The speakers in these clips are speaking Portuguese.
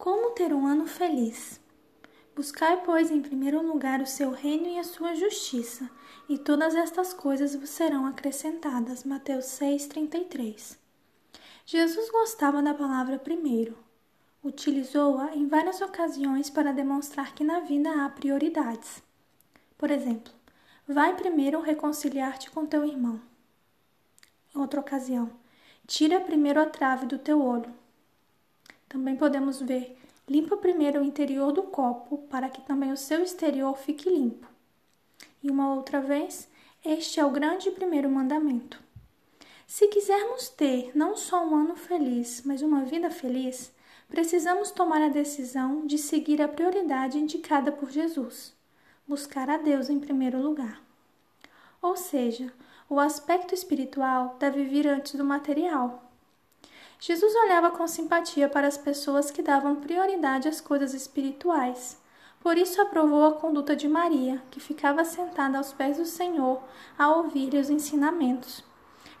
Como ter um ano feliz? Buscai, pois, em primeiro lugar o seu reino e a sua justiça, e todas estas coisas vos serão acrescentadas. Mateus 6:33. Jesus gostava da palavra primeiro. Utilizou-a em várias ocasiões para demonstrar que na vida há prioridades. Por exemplo, vai primeiro reconciliar-te com teu irmão. Outra ocasião, tira primeiro a trave do teu olho. Também podemos ver Limpa primeiro o interior do copo para que também o seu exterior fique limpo. E uma outra vez, este é o grande primeiro mandamento. Se quisermos ter não só um ano feliz, mas uma vida feliz, precisamos tomar a decisão de seguir a prioridade indicada por Jesus: buscar a Deus em primeiro lugar. Ou seja, o aspecto espiritual deve vir antes do material. Jesus olhava com simpatia para as pessoas que davam prioridade às coisas espirituais. Por isso aprovou a conduta de Maria, que ficava sentada aos pés do Senhor a ouvir os ensinamentos,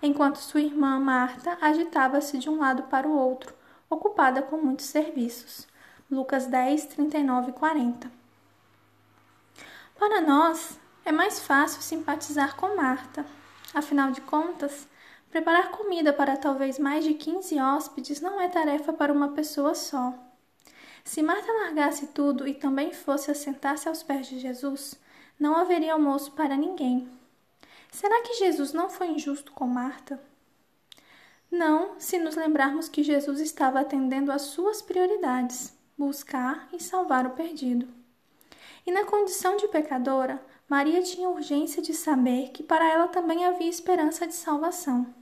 enquanto sua irmã Marta agitava-se de um lado para o outro, ocupada com muitos serviços. Lucas 10, 39 e 40. Para nós, é mais fácil simpatizar com Marta. Afinal de contas, Preparar comida para talvez mais de 15 hóspedes não é tarefa para uma pessoa só. Se Marta largasse tudo e também fosse assentar-se aos pés de Jesus, não haveria almoço para ninguém. Será que Jesus não foi injusto com Marta? Não, se nos lembrarmos que Jesus estava atendendo às suas prioridades, buscar e salvar o perdido. E na condição de pecadora, Maria tinha urgência de saber que para ela também havia esperança de salvação.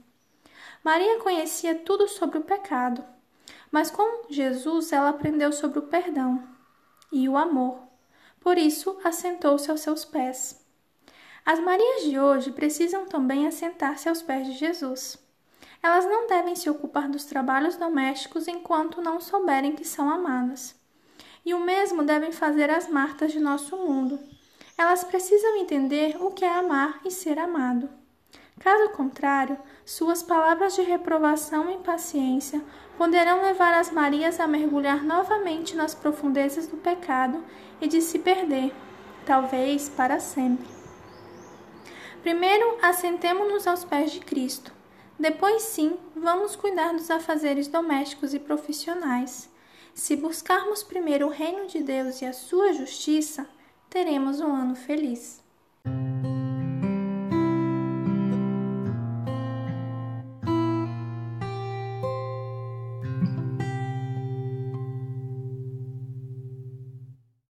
Maria conhecia tudo sobre o pecado, mas com Jesus ela aprendeu sobre o perdão e o amor. Por isso, assentou-se aos seus pés. As Marias de hoje precisam também assentar-se aos pés de Jesus. Elas não devem se ocupar dos trabalhos domésticos enquanto não souberem que são amadas. E o mesmo devem fazer as Martas de nosso mundo. Elas precisam entender o que é amar e ser amado. Caso contrário, suas palavras de reprovação e impaciência poderão levar as Marias a mergulhar novamente nas profundezas do pecado e de se perder, talvez para sempre. Primeiro, assentemo-nos aos pés de Cristo. Depois, sim, vamos cuidar dos afazeres domésticos e profissionais. Se buscarmos primeiro o reino de Deus e a sua justiça, teremos um ano feliz.